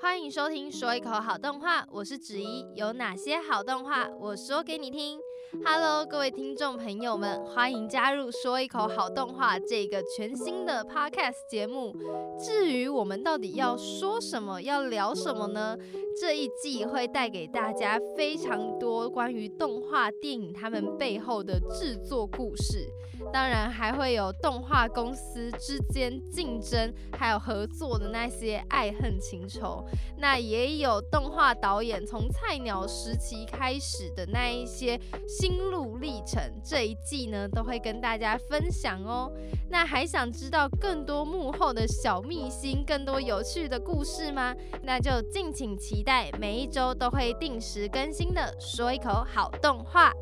欢迎收听说一口好动画，我是子怡。有哪些好动画，我说给你听。Hello，各位听众朋友们，欢迎加入说一口好动画这个全新的 Podcast 节目。至于我们到底要说什么，要聊什么呢？这一季会带给大家非常多关于动画电影他们背后的制作故事。当然还会有动画公司之间竞争，还有合作的那些爱恨情仇。那也有动画导演从菜鸟时期开始的那一些心路历程。这一季呢，都会跟大家分享哦。那还想知道更多幕后的小秘辛，更多有趣的故事吗？那就敬请期待，每一周都会定时更新的说一口好动画。